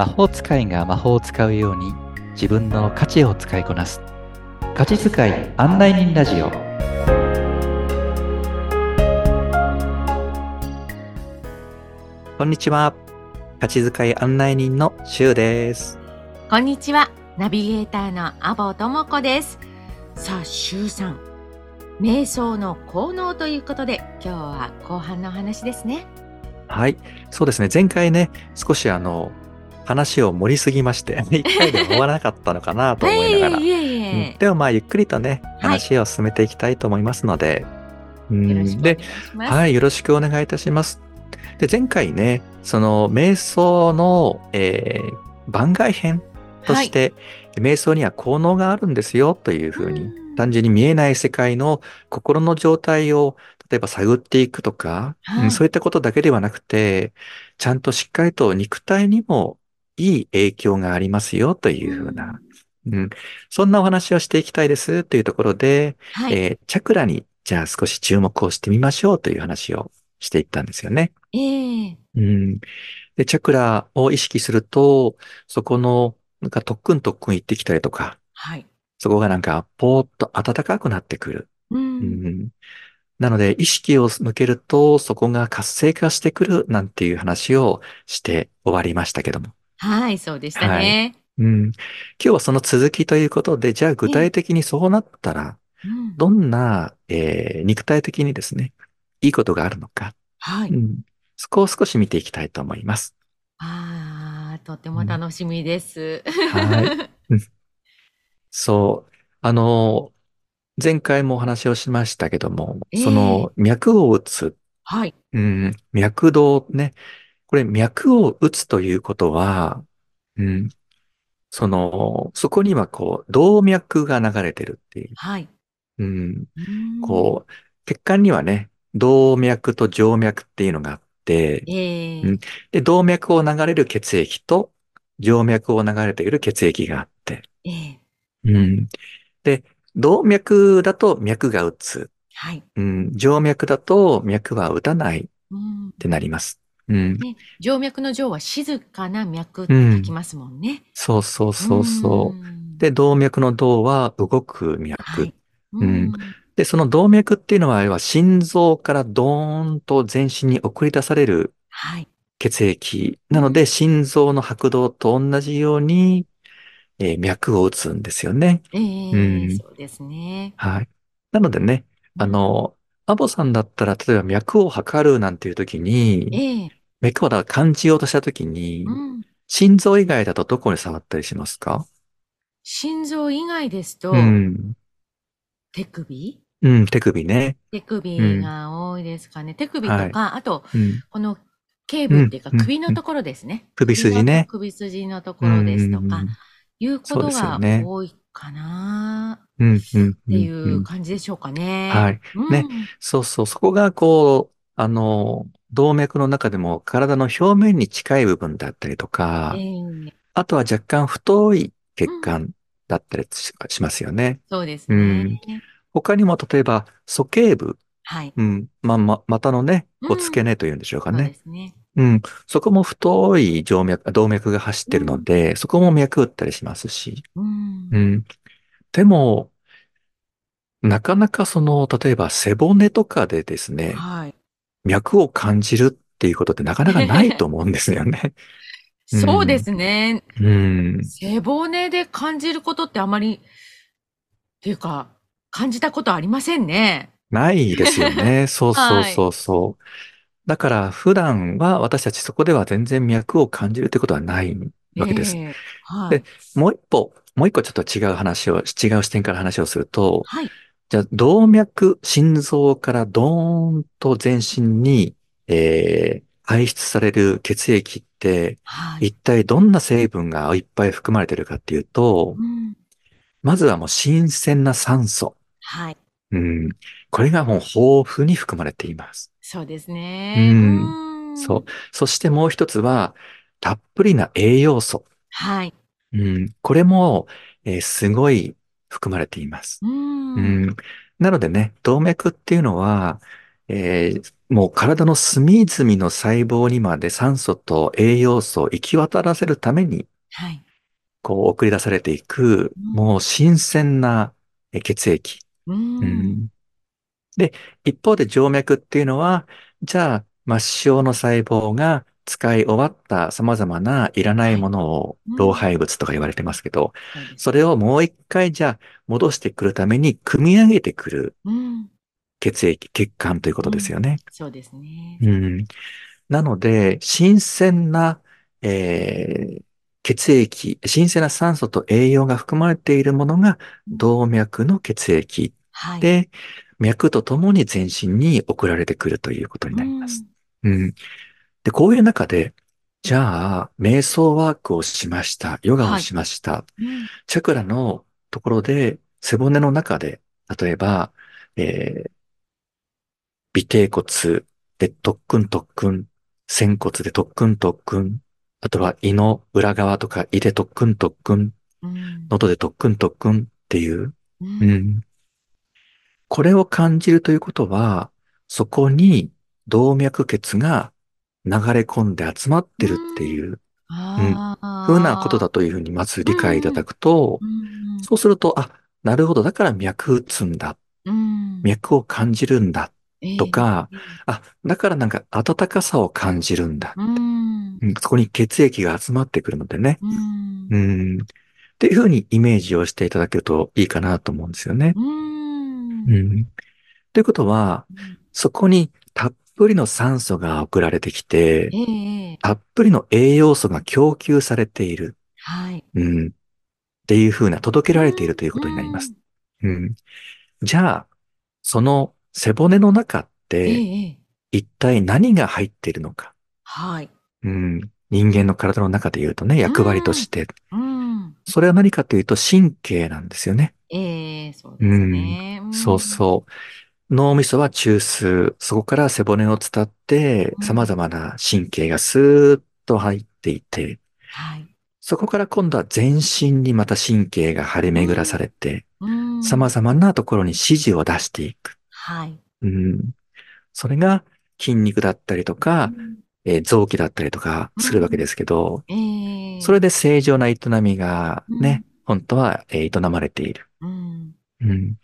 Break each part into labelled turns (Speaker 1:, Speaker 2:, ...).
Speaker 1: 魔法使いが魔法を使うように自分の価値を使いこなす。価値使い案内人ラジオ。こんにちは。価値使い案内人のしゅうです。
Speaker 2: こんにちは。ナビゲーターのアボともこです。さあしゅうさん。瞑想の効能ということで今日は後半のお話ですね。
Speaker 1: はい。そうですね。前回ね少しあの話を盛りすぎまして一回で終わらなかったのかなと思いながら、
Speaker 2: いえいえ
Speaker 1: うん。でもまあゆっくりとね
Speaker 2: はい。
Speaker 1: 話を進めていきたいと思いますので、うん。
Speaker 2: よろしくお願
Speaker 1: で。はい、よろしくお願いいたします。で、前回ね、その瞑想の、えー番外編として、瞑想には効能があるんですよというふうに、
Speaker 2: うん。
Speaker 1: 単純に見えない世界の心の状態を例えば探っていくとか、
Speaker 2: はい。
Speaker 1: うんそういったことだけではなくて、ちゃんとしっかりと肉体にもいい影響がありますよというふうな、うん、そんなお話をしていきたいですというところで、
Speaker 2: はい、
Speaker 1: えーチャクラにじゃあ少し注目をしてみましょうという話をしていったんですよね。
Speaker 2: ええ
Speaker 1: うん。で、チャクラを意識すると、そこの、なんか特訓特訓行ってきたりとか、
Speaker 2: はい。
Speaker 1: そこがなんかポーッと暖かくなってくる。
Speaker 2: う。
Speaker 1: うんん。なので、意識を向けると、そこが活性化してくるなんていう話をして終わりましたけども。
Speaker 2: はい、そうでしたね。
Speaker 1: うん。今日はその続きということで、じゃあ具体的にそうなったら、
Speaker 2: うん
Speaker 1: どんな、えー肉体的にですね、いいことがあるのか、
Speaker 2: はい。
Speaker 1: うん、そこを少し見ていきたいと思います。
Speaker 2: ああ、とても楽しみです。
Speaker 1: はい。うんそう。あの、前回もお話をしましたけども、
Speaker 2: ええ
Speaker 1: その脈を打つ、
Speaker 2: はい。
Speaker 1: うん、脈動ね。これ脈を打つということは、うん、その、そこにはこう、動脈が流れてるっていう。
Speaker 2: はい。
Speaker 1: うん、
Speaker 2: うん
Speaker 1: こう、血管にはね、動脈と静脈っていうのがあって、
Speaker 2: ええ
Speaker 1: うんで、動脈を流れる血液と静脈を流れている血液があって、
Speaker 2: ええ
Speaker 1: うん。で、動脈だと脈が打つ。
Speaker 2: はい。
Speaker 1: うん。静脈だと脈は打たないっ
Speaker 2: うん
Speaker 1: てなります。うん。
Speaker 2: ね、静脈の静は静かな脈って
Speaker 1: うん
Speaker 2: 書きますもんね。
Speaker 1: そうそうそうそう。
Speaker 2: ん
Speaker 1: で、動脈の動は動く脈。
Speaker 2: はい。
Speaker 1: うんで、その動脈っていうのは、あれは心臓からドーンと全身に送り出される
Speaker 2: はい。
Speaker 1: 血液。なので、心臓の拍動と同じように、えー脈を打つんですよね。
Speaker 2: ええ
Speaker 1: うん
Speaker 2: そうですね。
Speaker 1: はい。なのでね、あの、アボさんだったら、例えば脈を測るなんていう時
Speaker 2: うん、
Speaker 1: に、
Speaker 2: ええ
Speaker 1: 脈をだから感じようとした時に、
Speaker 2: うん。
Speaker 1: 心臓以外だとどこに触ったりしますか？
Speaker 2: 心臓以外ですと、
Speaker 1: うん。
Speaker 2: 手首？
Speaker 1: うん、手首ね。
Speaker 2: 手首が多いですかね。手首とか、あと、
Speaker 1: うん。
Speaker 2: この頸部っていうか
Speaker 1: うん
Speaker 2: 首のところですね。
Speaker 1: 首筋ね
Speaker 2: 首筋のところですとか
Speaker 1: うん、
Speaker 2: いうことが多いかな
Speaker 1: うん、うん。うん
Speaker 2: ってい
Speaker 1: うん
Speaker 2: う感じでしょうかね。
Speaker 1: はい。
Speaker 2: うん
Speaker 1: ねそうそう、そこがこう、あの、動脈の中でも体の表面に近い部分だったりとか、
Speaker 2: ええ
Speaker 1: あとは若干太い血管だったりししますよね。
Speaker 2: そうですね。
Speaker 1: 他にも例えば、鼠径部、
Speaker 2: はい。
Speaker 1: うん、まあ、ま、股のね、
Speaker 2: うん
Speaker 1: お付け根というんでしょうかね
Speaker 2: そうで。すね。
Speaker 1: うん、そこも太い静脈、動脈が走ってるので、そこも脈打ったりしますし。
Speaker 2: うん
Speaker 1: う。ん。でも、なかなかその、例えば背骨とかでですね、
Speaker 2: はい。
Speaker 1: 脈を感じるっていうことってなかなかないと思うんですよね。うん
Speaker 2: そうですね。
Speaker 1: うん。
Speaker 2: 背骨で感じることってあまり、っていうか、感じたことありませんね。
Speaker 1: ないですよね。そうそうそうそう。だから普段は私たちそこでは全然脈を感じるってことはないわけです。
Speaker 2: ええはい
Speaker 1: で。もう一歩、もう一個ちょっと違う話を、違う視点から話をすると、
Speaker 2: はい。
Speaker 1: じゃあ動脈、心臓からドーンと全身に、えー排出される血液って、
Speaker 2: はい。
Speaker 1: 一体どんな成分がいっぱい含まれてるかっていうと、
Speaker 2: うん
Speaker 1: まずはもう新鮮な酸素。
Speaker 2: はい。
Speaker 1: うん。これがもう豊富に含まれています。
Speaker 2: そうですね。
Speaker 1: うん
Speaker 2: ん
Speaker 1: そう。そしてもう一つは、たっぷりな栄養素。
Speaker 2: はい。
Speaker 1: うん。これも、えーすごい含まれています。
Speaker 2: うん。
Speaker 1: うん。なのでね、動脈っていうのは、えーもう体の隅々の細胞にまで酸素と栄養素を行き渡らせるために、
Speaker 2: はい。
Speaker 1: こう送り出されていく、
Speaker 2: うん
Speaker 1: もう新鮮なえ血液。
Speaker 2: う。
Speaker 1: うんんで、一方で静脈っていうのは、じゃあ、末梢の細胞が使い終わった様々ないらないものを
Speaker 2: うん
Speaker 1: 老廃物とか言われてますけど、それをもう一回じゃあ戻してくるために組み上げてくる
Speaker 2: うん。
Speaker 1: 血液、血管ということですよね。
Speaker 2: そうですね。
Speaker 1: うん。なので、新鮮な、えー血液、新鮮な酸素と栄養が含まれているものが動脈の血液
Speaker 2: はい。
Speaker 1: で、脈とともに全身に送られてくるということになります。うん。で、こういう中で、じゃあ、瞑想ワークをしました。ヨガをしました。
Speaker 2: うん。うん
Speaker 1: チャクラのところで、背骨の中で、例えば、えー尾てい骨で特訓特訓、仙骨で特訓特訓、あとは胃の裏側とか胃で特訓特訓、
Speaker 2: うん。
Speaker 1: 喉で特訓特訓っていう、
Speaker 2: う。
Speaker 1: うんん。これを感じるということは、そこに動脈血が流れ込んで集まってるっていう
Speaker 2: ああ。
Speaker 1: 風なことだというふうにまず理解いただくと
Speaker 2: う、ん。
Speaker 1: そうすると、あ、なるほど、だから脈打つんだ、
Speaker 2: うん。
Speaker 1: 脈を感じるんだ
Speaker 2: ええ
Speaker 1: とか、あ、だからなんか温かさを感じるんだ。
Speaker 2: うん。
Speaker 1: うんそこに血液が集まってくるのでね。
Speaker 2: うん
Speaker 1: う。ん。っていうふうにイメージをしていただけるといいかなと思うんですよね。
Speaker 2: うん。
Speaker 1: うん。ということは、そこにぷりの酸素が送られてきて
Speaker 2: え、
Speaker 1: たっぷりの栄養素が供給されている。
Speaker 2: はい。
Speaker 1: うん。っていうふうな届けられているということになります。うん。じゃあ、その背骨の中っ
Speaker 2: ええ
Speaker 1: て
Speaker 2: ええ
Speaker 1: 一体何が入っているのか。
Speaker 2: はい。
Speaker 1: うん。人間の体の中で言うとね、役割として。
Speaker 2: うん。
Speaker 1: それは何かというと神経なんですよね。
Speaker 2: ええそうですね。
Speaker 1: そうそう。脳みそは中枢。そこから背骨を伝って
Speaker 2: うん
Speaker 1: 様々な神経がスーッと入っていて、
Speaker 2: はい。
Speaker 1: そこから今度は全身にまた神経が張り巡らされて、
Speaker 2: うん。
Speaker 1: 様々なところに指示を出していく。
Speaker 2: はい。
Speaker 1: うん。それが筋肉だったりとか、えー臓器だったりとかするわけですけど、
Speaker 2: ええ
Speaker 1: それで正常な営みがね、本当はえー営まれている。
Speaker 2: うん。
Speaker 1: うん。っ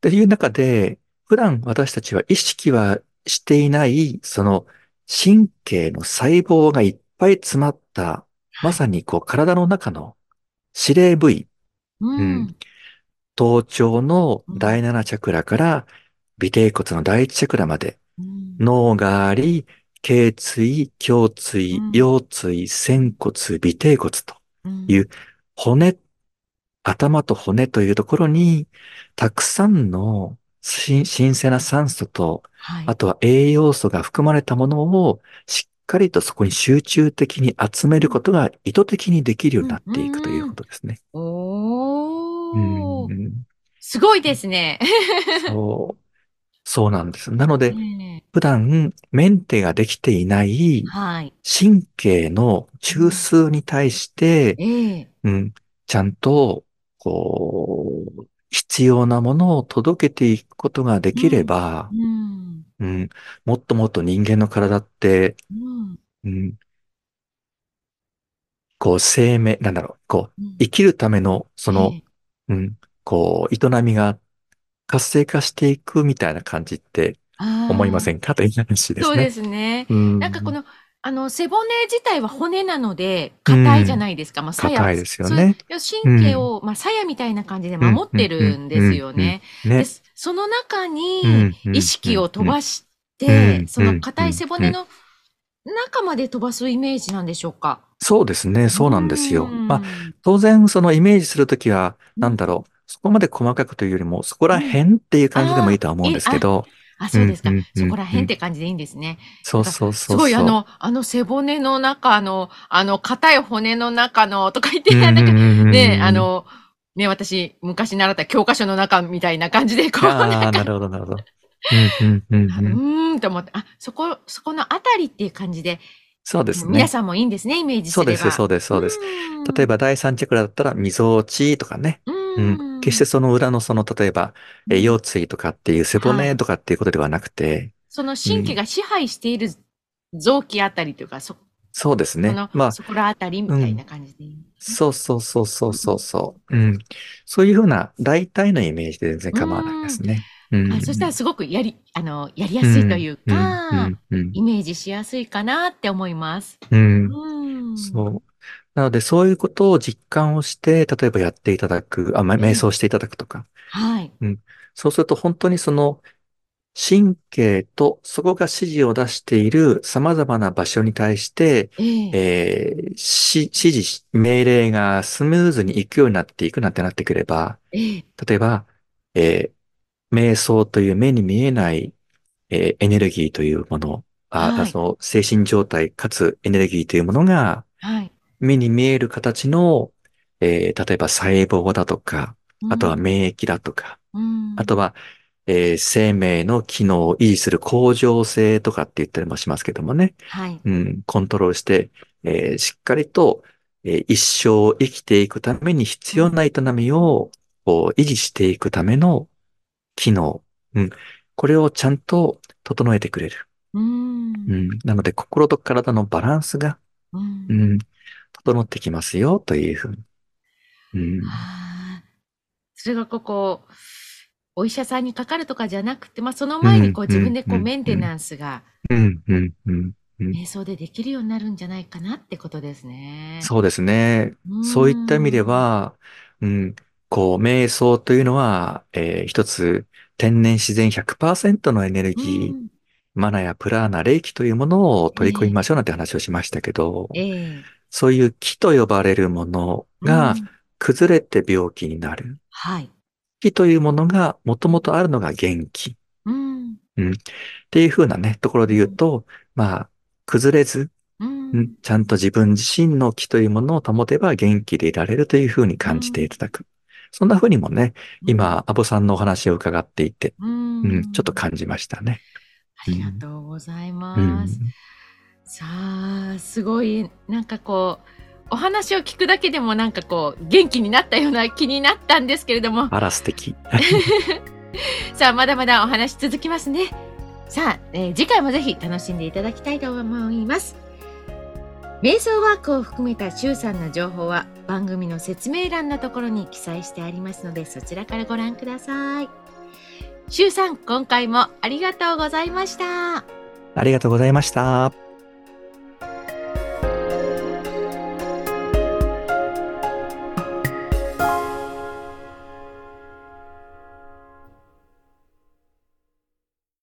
Speaker 1: ていう中で、普段私たちは意識はしていない、その神経の細胞がいっぱい詰まった、まさにこう体の中の指令部位、
Speaker 2: う
Speaker 1: うん。ん。頭頂の第7チャクラから尾てい骨の第1チャクラまで、
Speaker 2: うん。
Speaker 1: 脳があり、頸椎、胸椎
Speaker 2: うん、
Speaker 1: 腰椎、仙骨、尾てい骨と
Speaker 2: うん。
Speaker 1: いう骨、頭と骨というところに、たくさんの新新鮮な酸素と、
Speaker 2: はい。
Speaker 1: あとは栄養素が含まれたものをしっかりとそこに集中的に集めることが意図的にできるようになっていくということですね。
Speaker 2: お
Speaker 1: うん
Speaker 2: ー。すごいですね。
Speaker 1: そう。そうなんです。なので、
Speaker 2: え
Speaker 1: 普段メンテができていない。神経の中枢に対して、
Speaker 2: ええ
Speaker 1: うん、ちゃんと、こう、必要なものを届けていくことができれば
Speaker 2: う、ん。
Speaker 1: うん、もっともっと人間の体って、
Speaker 2: うん。
Speaker 1: うん、こう生命、なんだろう、こう、
Speaker 2: うん
Speaker 1: 生きるための、その
Speaker 2: え、え
Speaker 1: うん、こう、営みが活性化していくみたいな感じって思いませ
Speaker 2: ん
Speaker 1: んかという話ですね。
Speaker 2: そうですね。
Speaker 1: うん。
Speaker 2: なんかこの、あの、背骨自体は骨なので、硬いじゃないですか。まあ、鞘。
Speaker 1: 硬いですよね。
Speaker 2: 神経を、まあ、鞘みたいな感じで守ってるんですよね。その中
Speaker 1: うん
Speaker 2: に
Speaker 1: うん。
Speaker 2: 意識を飛ばし
Speaker 1: うん
Speaker 2: て、そ
Speaker 1: うん。
Speaker 2: の硬い背骨の中まで飛ばすイメージなんでしょうか？
Speaker 1: そうですね。そうなんですよ。
Speaker 2: うん。
Speaker 1: まあ、当然、そのイメージするときは、なんだろう、そこまで細かくというよりも、そこら辺っていう感じでもいいとは思うんですけど、
Speaker 2: あ、そうですか
Speaker 1: うんうん。うん
Speaker 2: そこら辺って感じでいいんですね。
Speaker 1: そうそうそう。
Speaker 2: すごい、あの、あの背骨の中の、あの、硬い骨の中の、とか言って、
Speaker 1: うん、
Speaker 2: なんか、
Speaker 1: ね
Speaker 2: ね、あ、の、ね、私、昔習った教科書の中みたいな感じで、こう、
Speaker 1: ああ、
Speaker 2: なんか、
Speaker 1: なるほど、なるほど。うんうんうん
Speaker 2: あう
Speaker 1: うん、
Speaker 2: ーんと思って、あ、そこ、そこのあたりっていう感じで、
Speaker 1: そうですね。
Speaker 2: 皆さんもいいんですね、イメージすれば。
Speaker 1: そうです、そうです、そうです。例えば、第三チャクラだったら、みぞおちとかね。
Speaker 2: う、
Speaker 1: うんん。決してその裏のその、例えば、えー腰椎とかっていう背骨とかっていうことではなくて、
Speaker 2: その神経が支配している臓器あたりというか、そ、
Speaker 1: そうですね。まあ、
Speaker 2: そこらあたりみたいな感じでいいんですね。
Speaker 1: そうそうそうそうそうそう。うん。そういうふうな大体のイメージで全然構わないですね。うん。
Speaker 2: あそしたらすごくやり、あの、やりやすいというか、
Speaker 1: うんうん
Speaker 2: イメージしやすいかなって思います。
Speaker 1: うん。
Speaker 2: うん。
Speaker 1: そう。なので、そういうことを実感をして、例えばやっていただく、あ、ま瞑想していただくとか。
Speaker 2: はい。
Speaker 1: そうすると本当にその神経とそこが指示を出している様々な場所に対して、
Speaker 2: ええ
Speaker 1: えーし指示、命令がスムーズに行くようになっていくなんてなってくれば、
Speaker 2: ええ
Speaker 1: 例えば、えー瞑想という目に見えない、えーエネルギーというもの、あ、
Speaker 2: はい
Speaker 1: その精神状態かつエネルギーというものが
Speaker 2: はい。
Speaker 1: 目に見える形の、えー例えば細胞だとか、あとは免疫だとか、
Speaker 2: うん、
Speaker 1: あとは、えー生命の機能を維持する恒常性とかって言ったりもしますけどもね。
Speaker 2: はい。
Speaker 1: うん、コントロールして、えーしっかりと、えー一生生きていくために必要な営みを、こう維持していくための機能。うん、これをちゃんと整えてくれる。
Speaker 2: うん。
Speaker 1: うん、なので、心と体のバランスが、
Speaker 2: うん
Speaker 1: うん、整ってきますよ、というふうに。うん、
Speaker 2: はあそれがここ、お医者さんにかかるとかじゃなくて、まあ、その前にこう
Speaker 1: うん
Speaker 2: 自分でこ
Speaker 1: う
Speaker 2: うんメンテナンスが
Speaker 1: うん、うん、うん。うん
Speaker 2: 瞑想でできるようになるんじゃないかなってことですね。
Speaker 1: そうですね。そういった意味では、うん、こう、瞑想というのは、えー一つ、天然自然100%のエネル
Speaker 2: うん、
Speaker 1: ギー、
Speaker 2: うん
Speaker 1: マナやプラーナ、霊気というものを取り込みましょうなんて話をしましたけど、
Speaker 2: ええ
Speaker 1: そういう気と呼ばれるものが
Speaker 2: うん
Speaker 1: 崩れて病気になる。
Speaker 2: はい。
Speaker 1: 気というものがもともとあるのが元気。
Speaker 2: うん。
Speaker 1: っていうふうなね、ところで言うと、まあ、崩れず、
Speaker 2: うん
Speaker 1: うんちゃんと自分自身の気というものを保てば元気でいられるというふうに感じていただく。そんなふうにもね、今、アボさんのお話を伺っていて、
Speaker 2: うん、
Speaker 1: うん、ちょっと感じましたね。
Speaker 2: ありがとうございま
Speaker 1: うん
Speaker 2: す。さあ、すごい、なんかこう、お話を聞くだけでもなんかこう、元気になったような気になったんですけれども、
Speaker 1: あら、素敵。
Speaker 2: さあ、まだまだお話続きますね。さあ、えー次回もぜひ楽しんでいただきたいと思います。瞑想ワークを含めた周さんの情報は番組の説明欄のところに記載してありますので、そちらからご覧ください。周さん、今回もありがとうございました。
Speaker 1: ありがとうございました。